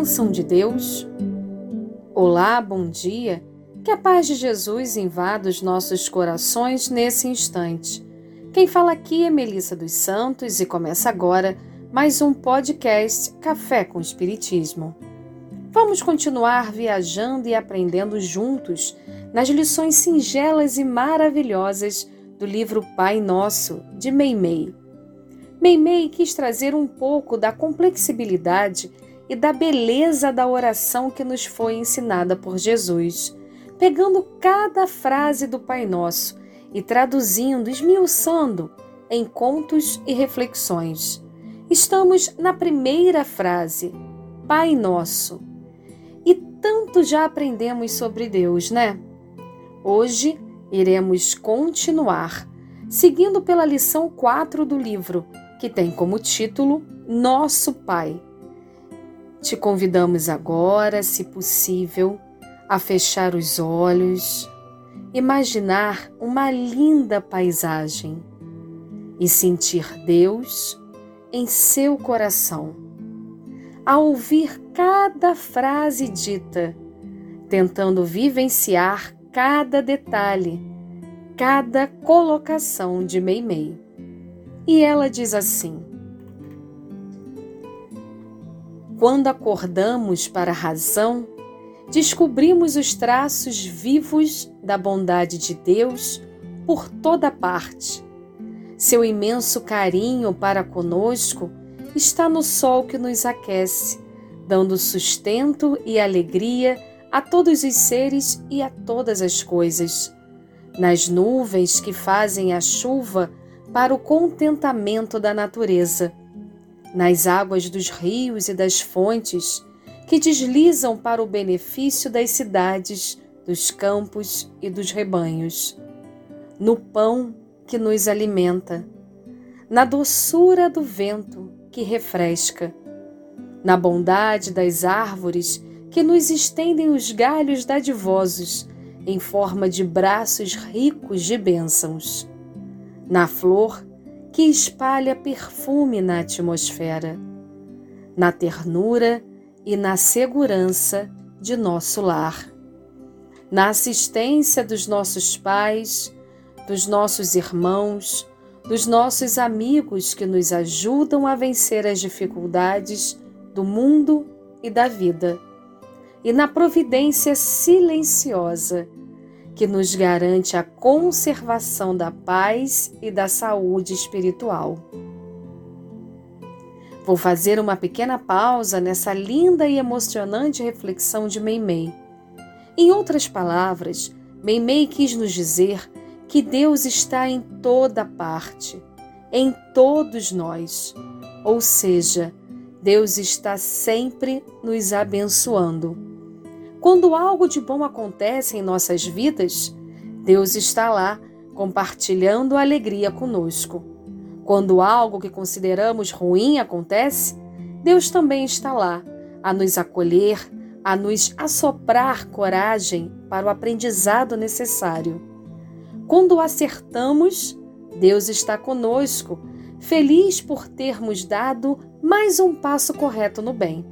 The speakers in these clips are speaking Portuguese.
bênção de Deus? Olá, bom dia. Que a paz de Jesus invada os nossos corações nesse instante. Quem fala aqui é Melissa dos Santos e começa agora mais um podcast Café com Espiritismo. Vamos continuar viajando e aprendendo juntos nas lições singelas e maravilhosas do livro Pai Nosso, de Meimei. Meimei quis trazer um pouco da complexibilidade e da beleza da oração que nos foi ensinada por Jesus, pegando cada frase do Pai Nosso e traduzindo, esmiuçando em contos e reflexões. Estamos na primeira frase, Pai Nosso. E tanto já aprendemos sobre Deus, né? Hoje iremos continuar, seguindo pela lição 4 do livro que tem como título Nosso Pai. Te convidamos agora, se possível, a fechar os olhos, imaginar uma linda paisagem e sentir Deus em seu coração. A ouvir cada frase dita, tentando vivenciar cada detalhe, cada colocação de Meimei. E ela diz assim: Quando acordamos para a razão, descobrimos os traços vivos da bondade de Deus por toda parte. Seu imenso carinho para conosco está no sol que nos aquece, dando sustento e alegria a todos os seres e a todas as coisas. Nas nuvens que fazem a chuva para o contentamento da natureza, nas águas dos rios e das fontes que deslizam para o benefício das cidades, dos campos e dos rebanhos, no pão que nos alimenta, na doçura do vento que refresca, na bondade das árvores que nos estendem os galhos dadivosos em forma de braços ricos de bênçãos na flor que espalha perfume na atmosfera, na ternura e na segurança de nosso lar, na assistência dos nossos pais, dos nossos irmãos, dos nossos amigos que nos ajudam a vencer as dificuldades do mundo e da vida, e na providência silenciosa que nos garante a conservação da paz e da saúde espiritual. Vou fazer uma pequena pausa nessa linda e emocionante reflexão de Meimei. Em outras palavras, Meimei quis nos dizer que Deus está em toda parte, em todos nós. Ou seja, Deus está sempre nos abençoando. Quando algo de bom acontece em nossas vidas, Deus está lá compartilhando a alegria conosco. Quando algo que consideramos ruim acontece, Deus também está lá a nos acolher, a nos assoprar coragem para o aprendizado necessário. Quando acertamos, Deus está conosco, feliz por termos dado mais um passo correto no bem.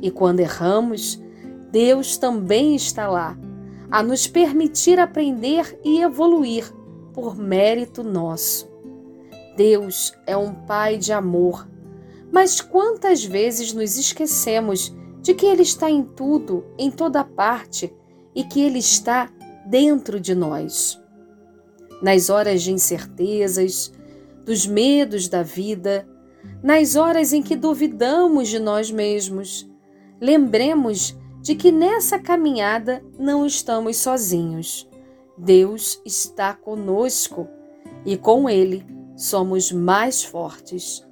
E quando erramos, Deus também está lá, a nos permitir aprender e evoluir por mérito nosso. Deus é um Pai de amor, mas quantas vezes nos esquecemos de que Ele está em tudo, em toda parte e que Ele está dentro de nós? Nas horas de incertezas, dos medos da vida, nas horas em que duvidamos de nós mesmos, lembremos de que nessa caminhada não estamos sozinhos. Deus está conosco e com Ele somos mais fortes.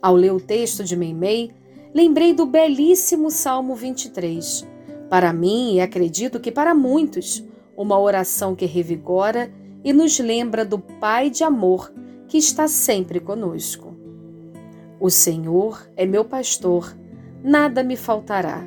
Ao ler o texto de Meimei, lembrei do belíssimo Salmo 23. Para mim, e acredito que para muitos, uma oração que revigora e nos lembra do Pai de amor que está sempre conosco. O Senhor é meu pastor, nada me faltará.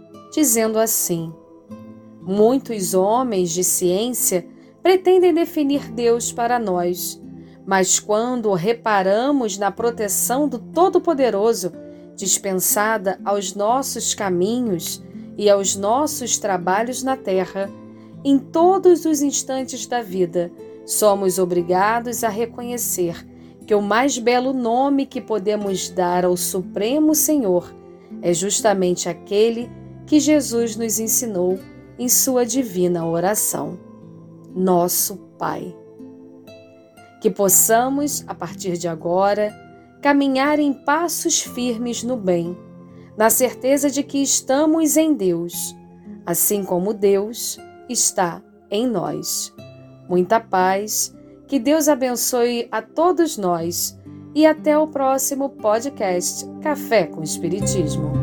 dizendo assim: Muitos homens de ciência pretendem definir Deus para nós, mas quando reparamos na proteção do Todo-Poderoso dispensada aos nossos caminhos e aos nossos trabalhos na terra, em todos os instantes da vida, somos obrigados a reconhecer que o mais belo nome que podemos dar ao Supremo Senhor é justamente aquele que Jesus nos ensinou em sua divina oração. Nosso Pai. Que possamos, a partir de agora, caminhar em passos firmes no bem, na certeza de que estamos em Deus, assim como Deus está em nós. Muita paz, que Deus abençoe a todos nós e até o próximo podcast Café com Espiritismo.